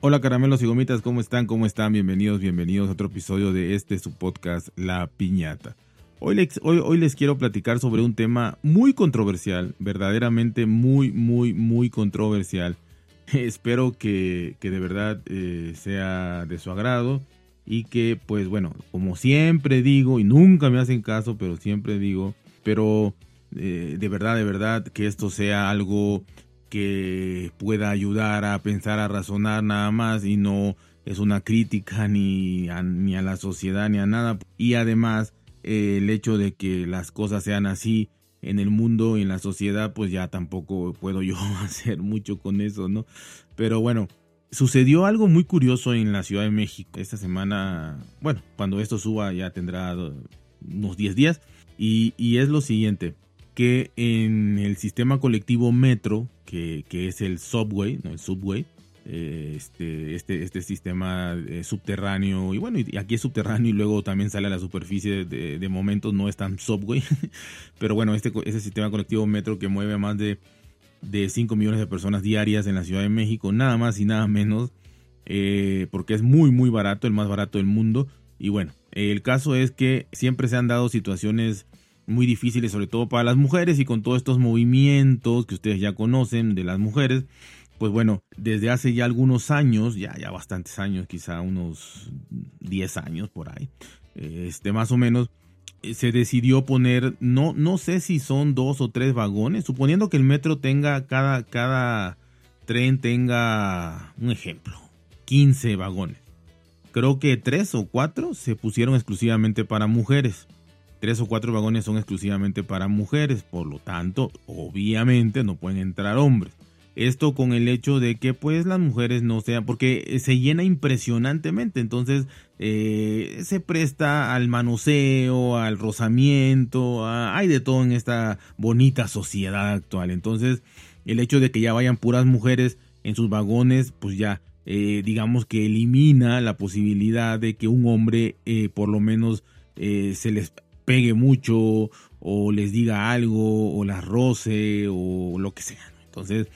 Hola caramelos y gomitas, ¿cómo están? ¿Cómo están? Bienvenidos, bienvenidos a otro episodio de este su podcast La Piñata. Hoy les, hoy, hoy les quiero platicar sobre un tema muy controversial, verdaderamente muy, muy, muy controversial. Espero que, que, de verdad eh, sea de su agrado y que, pues bueno, como siempre digo, y nunca me hacen caso, pero siempre digo, pero eh, de verdad, de verdad, que esto sea algo que pueda ayudar a pensar, a razonar nada más y no es una crítica ni a, ni a la sociedad ni a nada. Y además eh, el hecho de que las cosas sean así en el mundo y en la sociedad, pues ya tampoco puedo yo hacer mucho con eso, ¿no? Pero bueno, sucedió algo muy curioso en la Ciudad de México esta semana. Bueno, cuando esto suba ya tendrá unos 10 días. Y, y es lo siguiente que en el sistema colectivo metro, que, es el subway, ¿no? el subway, eh, este, este, este sistema eh, subterráneo, y bueno, y aquí es subterráneo y luego también sale a la superficie, de, de momento no es tan subway, pero bueno, este, este sistema colectivo metro que mueve a más de, de 5 millones de personas diarias en la Ciudad de México, nada más y nada menos, eh, porque es muy, muy barato, el más barato del mundo, y bueno, el caso es que siempre se han dado situaciones muy difíciles, sobre todo para las mujeres y con todos estos movimientos que ustedes ya conocen de las mujeres, pues bueno, desde hace ya algunos años, ya, ya bastantes años, quizá unos 10 años por ahí, este, más o menos, eh, se decidió poner, no, no sé si son dos o tres vagones, suponiendo que el metro tenga, cada, cada tren tenga, un ejemplo, 15 vagones. Creo que tres o cuatro se pusieron exclusivamente para mujeres tres o cuatro vagones son exclusivamente para mujeres, por lo tanto, obviamente no pueden entrar hombres. Esto con el hecho de que pues las mujeres no sean, porque se llena impresionantemente, entonces eh, se presta al manoseo, al rozamiento, hay de todo en esta bonita sociedad actual. Entonces el hecho de que ya vayan puras mujeres en sus vagones, pues ya eh, digamos que elimina la posibilidad de que un hombre eh, por lo menos se les pegue mucho o les diga algo o las roce o lo que sea. Entonces,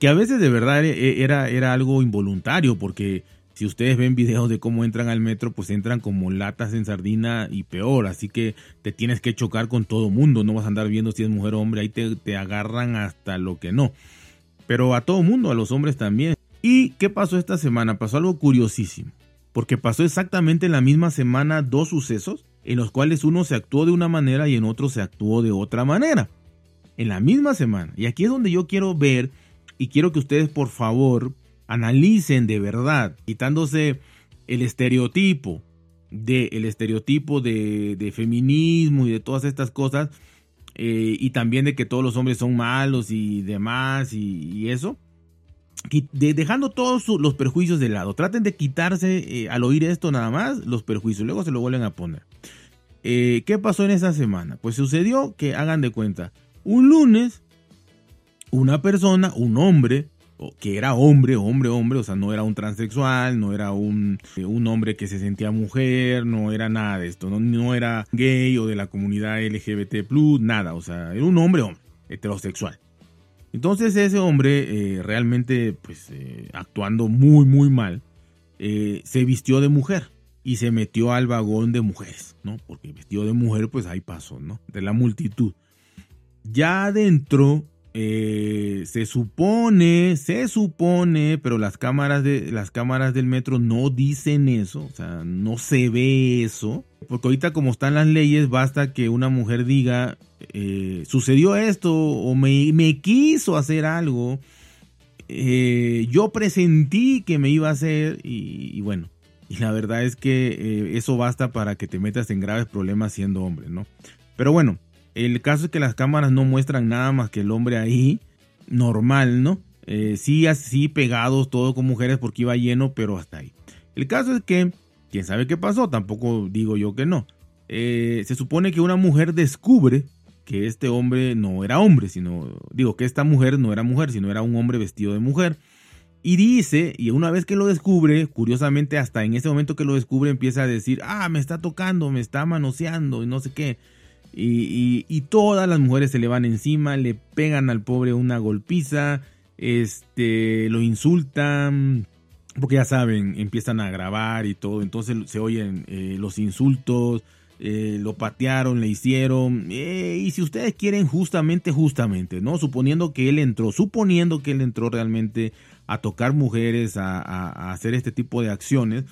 que a veces de verdad e, e, era, era algo involuntario porque si ustedes ven videos de cómo entran al metro, pues entran como latas en sardina y peor. Así que te tienes que chocar con todo mundo. No vas a andar viendo si es mujer o hombre. Ahí te, te agarran hasta lo que no. Pero a todo mundo, a los hombres también. ¿Y qué pasó esta semana? Pasó algo curiosísimo. Porque pasó exactamente en la misma semana dos sucesos en los cuales uno se actuó de una manera y en otro se actuó de otra manera. En la misma semana. Y aquí es donde yo quiero ver y quiero que ustedes por favor analicen de verdad, quitándose el estereotipo de el estereotipo de, feminismo y de todas estas cosas eh, y también de que todos los hombres son malos y demás y, eso dejando todos los perjuicios de lado traten de quitarse eh, al oír esto nada más los perjuicios luego se lo vuelven a poner eh, ¿Qué pasó en esa semana? Pues sucedió que, hagan de cuenta, un lunes, una persona, un hombre, que era hombre, hombre, hombre, o sea, no era un transexual, no era un, eh, un hombre que se sentía mujer, no era nada de esto, no, era gay o de la comunidad LGBT, nada, o sea, era un hombre, hombre, heterosexual. Entonces ese hombre, eh, realmente, pues, actuando muy, muy mal, se vistió de mujer y se metió al vagón de mujeres, ¿no? Porque vestido de mujer, pues ahí pasó, ¿no? De la multitud. Ya adentro eh, se supone, se supone, pero las cámaras, de, las cámaras del metro no dicen eso, o sea, no se ve eso. Porque ahorita como están las leyes, basta que una mujer diga, eh, sucedió esto o me, me quiso hacer algo, eh, yo presentí que me iba a hacer y bueno, y la verdad es que eh, eso basta para que te metas en graves problemas siendo hombre, ¿no? Pero bueno, el caso es que las cámaras no muestran nada más que el hombre ahí, normal, ¿no? Eh, sí, así pegados, todo con mujeres porque iba lleno, pero hasta ahí. El caso es que, quién sabe qué pasó, tampoco digo yo que no. Eh, se supone que una mujer descubre que este hombre no era hombre, sino, digo que esta mujer no era mujer, sino era un hombre vestido de mujer. Y dice, y una vez que lo descubre, curiosamente hasta en ese momento que lo descubre empieza a decir, ah, me está tocando, me está manoseando y no sé qué. Y, todas las mujeres se le van encima, le pegan al pobre una golpiza, este, lo insultan, porque ya saben, empiezan a grabar y todo, entonces se oyen eh, los insultos, eh, lo patearon, le hicieron, eh, y si ustedes quieren justamente, justamente, ¿no? Suponiendo que él entró, suponiendo que él entró realmente a tocar mujeres, a, hacer este tipo de acciones,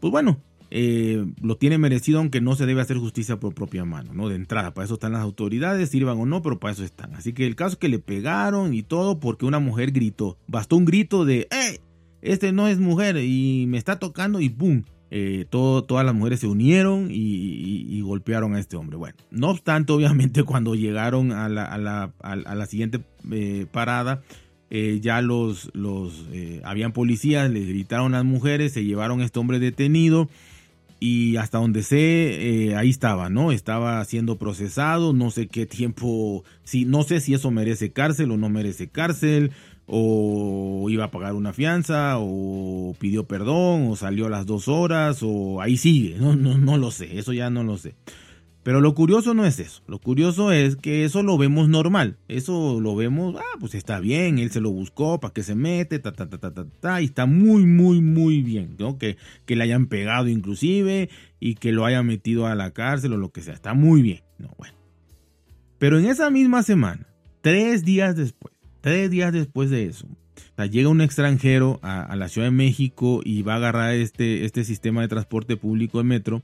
pues bueno, lo tiene merecido, aunque no se debe hacer justicia por propia mano, ¿no? De entrada, para eso están las autoridades, sirvan o no, pero para eso están. Así que el caso es que le pegaron y todo porque una mujer gritó. Bastó un grito de, ¡eh! este no es mujer y me está tocando y ¡pum! Eh, todo, todas las mujeres se unieron y, golpearon a este hombre. Bueno, no obstante, obviamente cuando llegaron a la siguiente eh, parada, eh, ya los, los habían policías, le gritaron a las mujeres, se llevaron a este hombre detenido y hasta donde sé, ahí estaba, ¿no? Estaba siendo procesado, no sé qué tiempo, si, no sé si eso merece cárcel o no merece cárcel, o iba a pagar una fianza, o pidió perdón, o salió a las dos horas, o ahí sigue, no, no, no lo sé, eso ya no lo sé. Pero lo curioso no es eso, lo curioso es que eso lo vemos normal, eso lo vemos, ah, pues está bien, él se lo buscó, para que se mete, ta, ta, ta, ta, ta, ta, y está muy, muy, muy bien, ¿no? Que, que le hayan pegado inclusive y que lo hayan metido a la cárcel o lo que sea, está muy bien, no, bueno. Pero en esa misma semana, tres días después, Tres días después de eso, llega un extranjero a, la Ciudad de México y va a agarrar este, este sistema de transporte público de metro.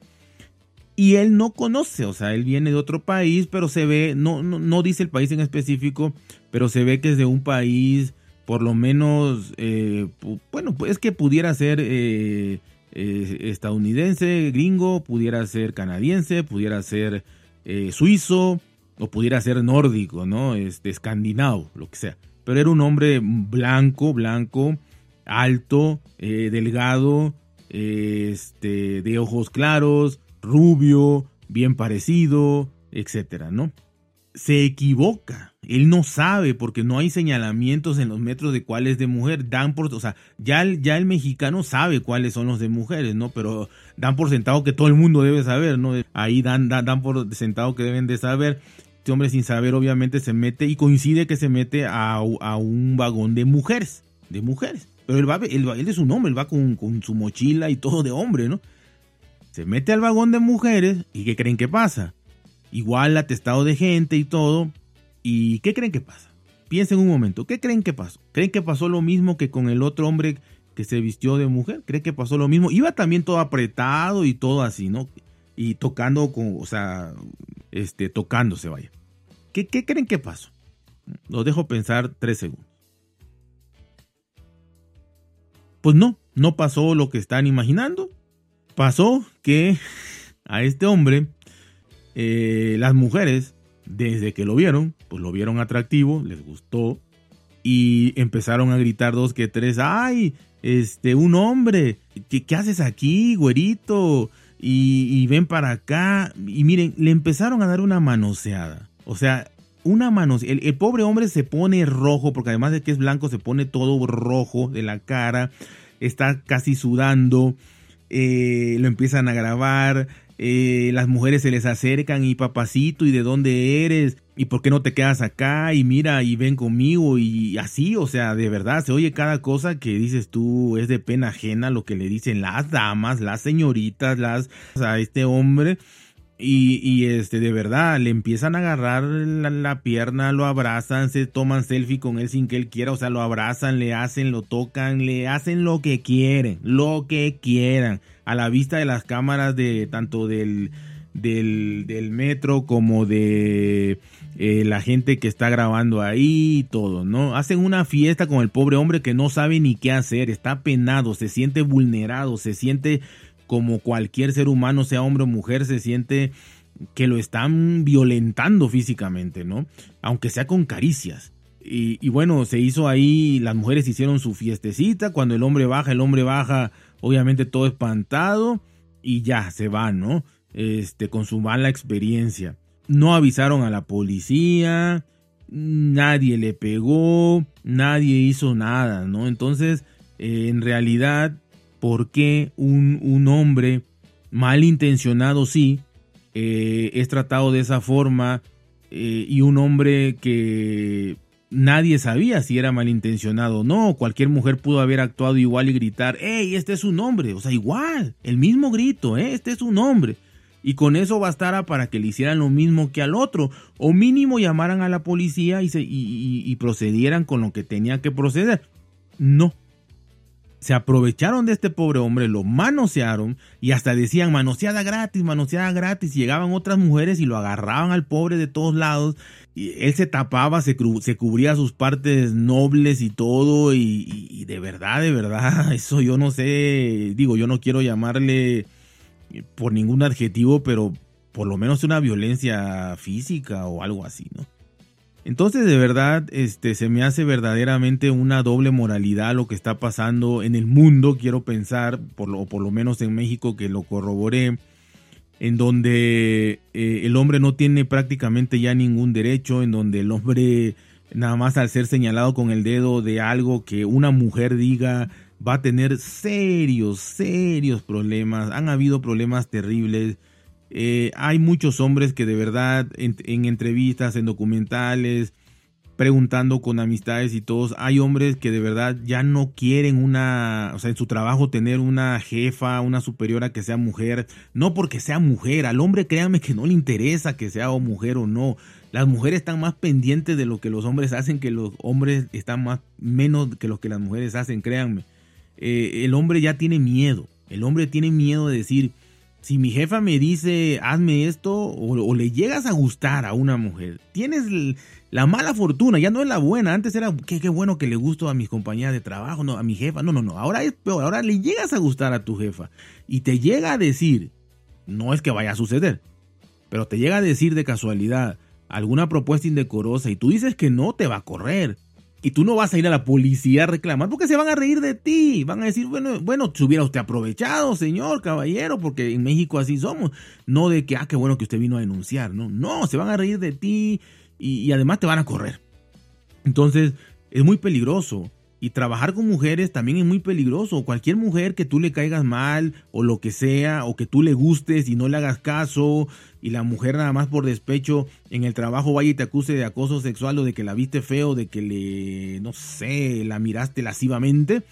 Y él no conoce, o sea, él viene de otro país, pero se ve, no, no, dice el país en específico, pero se ve que es de un país, por lo menos, eh, bueno, pues que pudiera ser eh, eh, estadounidense, gringo, pudiera ser canadiense, pudiera ser suizo, o pudiera ser nórdico, ¿no? Este, escandinavo, lo que sea pero era un hombre blanco, blanco, alto, delgado, este, de ojos claros, rubio, bien parecido, etcétera, ¿no? Se equivoca. Él no sabe porque no hay señalamientos en los metros de cuál es de mujer. Dan por, o sea, ya el, ya el mexicano sabe cuáles son los de mujeres, ¿no? Pero dan por sentado que todo el mundo debe saber, ¿no? Ahí dan, dan, dan por sentado que deben de saber. Este hombre sin saber obviamente se mete y coincide que se mete a, un vagón de mujeres, de mujeres. Pero él, va, él, es un hombre, él va con, su mochila y todo de hombre, ¿no? Se mete al vagón de mujeres y ¿qué creen que pasa? Igual atestado de gente y todo. ¿Y qué creen que pasa? Piensen un momento, ¿qué creen que pasó? ¿Creen que pasó lo mismo que con el otro hombre que se vistió de mujer? ¿Creen que pasó lo mismo? Iba también todo apretado y todo así, ¿no? Y tocando con, o sea, este, tocándose, vaya. ¿Qué, creen que pasó? Lo dejo pensar tres segundos. Pues no, no pasó lo que están imaginando. Pasó que a este hombre, eh, las mujeres, desde que lo vieron, pues lo vieron atractivo, les gustó y empezaron a gritar dos que tres, ay, este, un hombre, ¿qué, qué haces aquí, güerito? y, ven para acá. Y miren, le empezaron a dar una manoseada. O sea, una mano. El, pobre hombre se pone rojo, porque además de que es blanco, se pone todo rojo de la cara. Está casi sudando. Eh, lo empiezan a grabar. Eh, las mujeres se les acercan y papacito, ¿y de dónde eres? ¿Y por qué no te quedas acá? Y mira, y ven conmigo, y así, o sea, de verdad, se oye cada cosa que dices tú, es de pena ajena lo que le dicen las damas, las señoritas, las a este hombre. Y, y, este, de verdad, le empiezan a agarrar la, pierna, lo abrazan, se toman selfie con él sin que él quiera, o sea, lo abrazan, le hacen, lo tocan, le hacen lo que quieren, lo que quieran, a la vista de las cámaras de tanto del, del, del metro como de eh, la gente que está grabando ahí y todo, ¿no? Hacen una fiesta con el pobre hombre que no sabe ni qué hacer, está penado, se siente vulnerado, se siente como cualquier ser humano, sea hombre o mujer, se siente que lo están violentando físicamente, ¿no? Aunque sea con caricias. Y, bueno, se hizo ahí, las mujeres hicieron su fiestecita, cuando el hombre baja, el hombre baja, obviamente todo espantado, y ya, se va, ¿no? Este, con su mala experiencia no avisaron a la policía, nadie le pegó, nadie hizo nada, ¿no? Entonces, eh, en realidad, ¿por qué un, un hombre malintencionado sí eh, es tratado de esa forma eh, y un hombre que nadie sabía si era malintencionado o no. Cualquier mujer pudo haber actuado igual y gritar, ¡Ey, este es su nombre! O sea, igual, el mismo grito, ¿eh? Este es su nombre. Y con eso bastara para que le hicieran lo mismo que al otro. O mínimo llamaran a la policía y, se, y procedieran con lo que tenían que proceder. No se aprovecharon de este pobre hombre, lo manosearon y hasta decían manoseada gratis, manoseada gratis. llegaban otras mujeres y lo agarraban al pobre de todos lados. Y él se tapaba, se, cubría sus partes nobles y todo. Y, de verdad, de verdad, eso yo no sé. Digo, yo no quiero llamarle por ningún adjetivo, pero por lo menos una violencia física o algo así, ¿no? Entonces, de verdad, este, se me hace verdaderamente una doble moralidad lo que está pasando en el mundo, quiero pensar, por lo, por lo menos en México que lo corroboré, en donde eh, el hombre no tiene prácticamente ya ningún derecho, en donde el hombre, nada más al ser señalado con el dedo de algo que una mujer diga, va a tener serios, serios problemas. Han habido problemas terribles eh, hay muchos hombres que de verdad en, entrevistas, en documentales, preguntando con amistades y todos, hay hombres que de verdad ya no quieren una, o sea, en su trabajo tener una jefa, una superiora que sea mujer, no porque sea mujer, al hombre créanme que no le interesa que sea o mujer o no. Las mujeres están más pendientes de lo que los hombres hacen que los hombres están más menos que lo que las mujeres hacen, créanme. Eh, el hombre ya tiene miedo, el hombre tiene miedo de decir, si mi jefa me dice hazme esto o, le llegas a gustar a una mujer, tienes la mala fortuna, ya no es la buena, antes era qué, qué bueno que le gusto a mis compañeras de trabajo, no, a mi jefa, no, no, no, ahora es peor, ahora le llegas a gustar a tu jefa y te llega a decir, no es que vaya a suceder, pero te llega a decir de casualidad alguna propuesta indecorosa y tú dices que no, te va a correr. Y tú no vas a ir a la policía a reclamar porque se van a reír de ti. Van a decir, bueno, bueno, se hubiera usted aprovechado, señor, caballero, porque en México así somos. No de que, ah, qué bueno que usted vino a denunciar, no. No, se van a reír de ti y, y además te van a correr. Entonces, es muy peligroso. Y trabajar con mujeres también es muy peligroso. Cualquier mujer que tú le caigas mal o lo que sea, o que tú le gustes y no le hagas caso, y la mujer nada más por despecho en el trabajo vaya y te acuse de acoso sexual o de que la viste feo, de que le, no sé, la miraste lascivamente,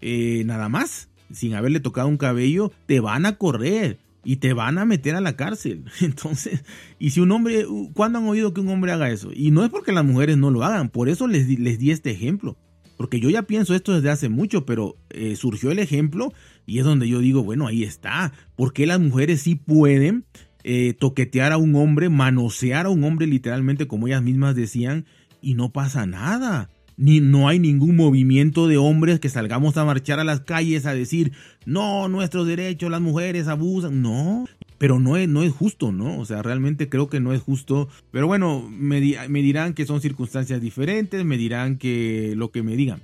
eh, nada más, sin haberle tocado un cabello, te van a correr y te van a meter a la cárcel. Entonces, y si un hombre, ¿cuándo han oído que un hombre haga eso? Y no es porque las mujeres no lo hagan, por eso les, les di este ejemplo. Porque yo ya pienso esto desde hace mucho, pero eh, surgió el ejemplo y es donde yo digo, bueno, ahí está. ¿Por qué las mujeres sí pueden eh, toquetear a un hombre, manosear a un hombre literalmente, como ellas mismas decían, y no pasa nada? Ni, no hay ningún movimiento de hombres que salgamos a marchar a las calles a decir, no, nuestros derechos, las mujeres abusan. No, pero no es, no es justo, ¿no? O sea, realmente creo que no es justo. Pero bueno, me, me dirán que son circunstancias diferentes, me dirán que lo que me digan.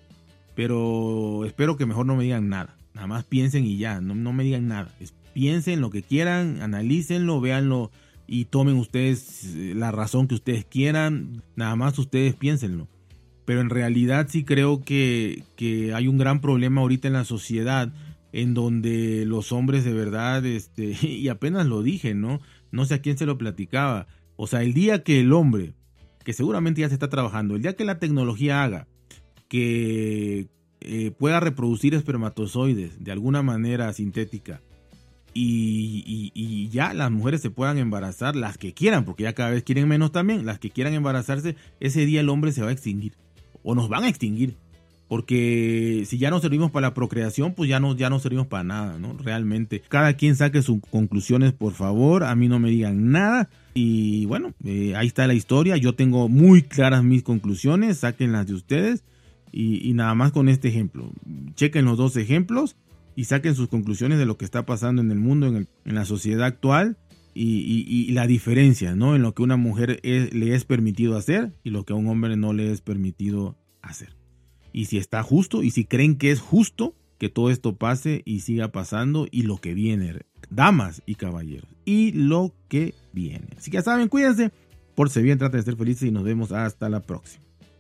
Pero espero que mejor no me digan nada. Nada más piensen y ya, no, no me digan nada. piensen lo que quieran, analícenlo, véanlo y tomen ustedes eh, la razón que ustedes quieran. Nada más ustedes piénsenlo. Pero en realidad sí creo que, que hay un gran problema ahorita en la sociedad en donde los hombres de verdad, este, y apenas lo dije, ¿no? No sé a quién se lo platicaba. O sea, el día que el hombre, que seguramente ya se está trabajando, el día que la tecnología haga que eh, pueda reproducir espermatozoides de alguna manera sintética y, y, ya las mujeres se puedan embarazar, las que quieran, porque ya cada vez quieren menos también, las que quieran embarazarse, ese día el hombre se va a extinguir o nos van a extinguir porque si ya no servimos para la procreación, pues ya no, ya no servimos para nada, ¿no? Realmente. Cada quien saque sus conclusiones, por favor, a mí no me digan nada. Y bueno, eh, ahí está la historia, yo tengo muy claras mis conclusiones, sáquenlas de ustedes. Y, nada más con este ejemplo. Chequen los dos ejemplos y saquen sus conclusiones de lo que está pasando en el mundo, en, la sociedad actual. Y, la diferencia, ¿no? En lo que una mujer le es permitido hacer y lo que a un hombre no le es permitido hacer y si está justo y si creen que es justo que todo esto pase y siga pasando y lo que viene, damas y caballeros, y lo que viene. Así que ya saben, cuídense, por si bien, traten de ser felices y nos vemos hasta la próxima.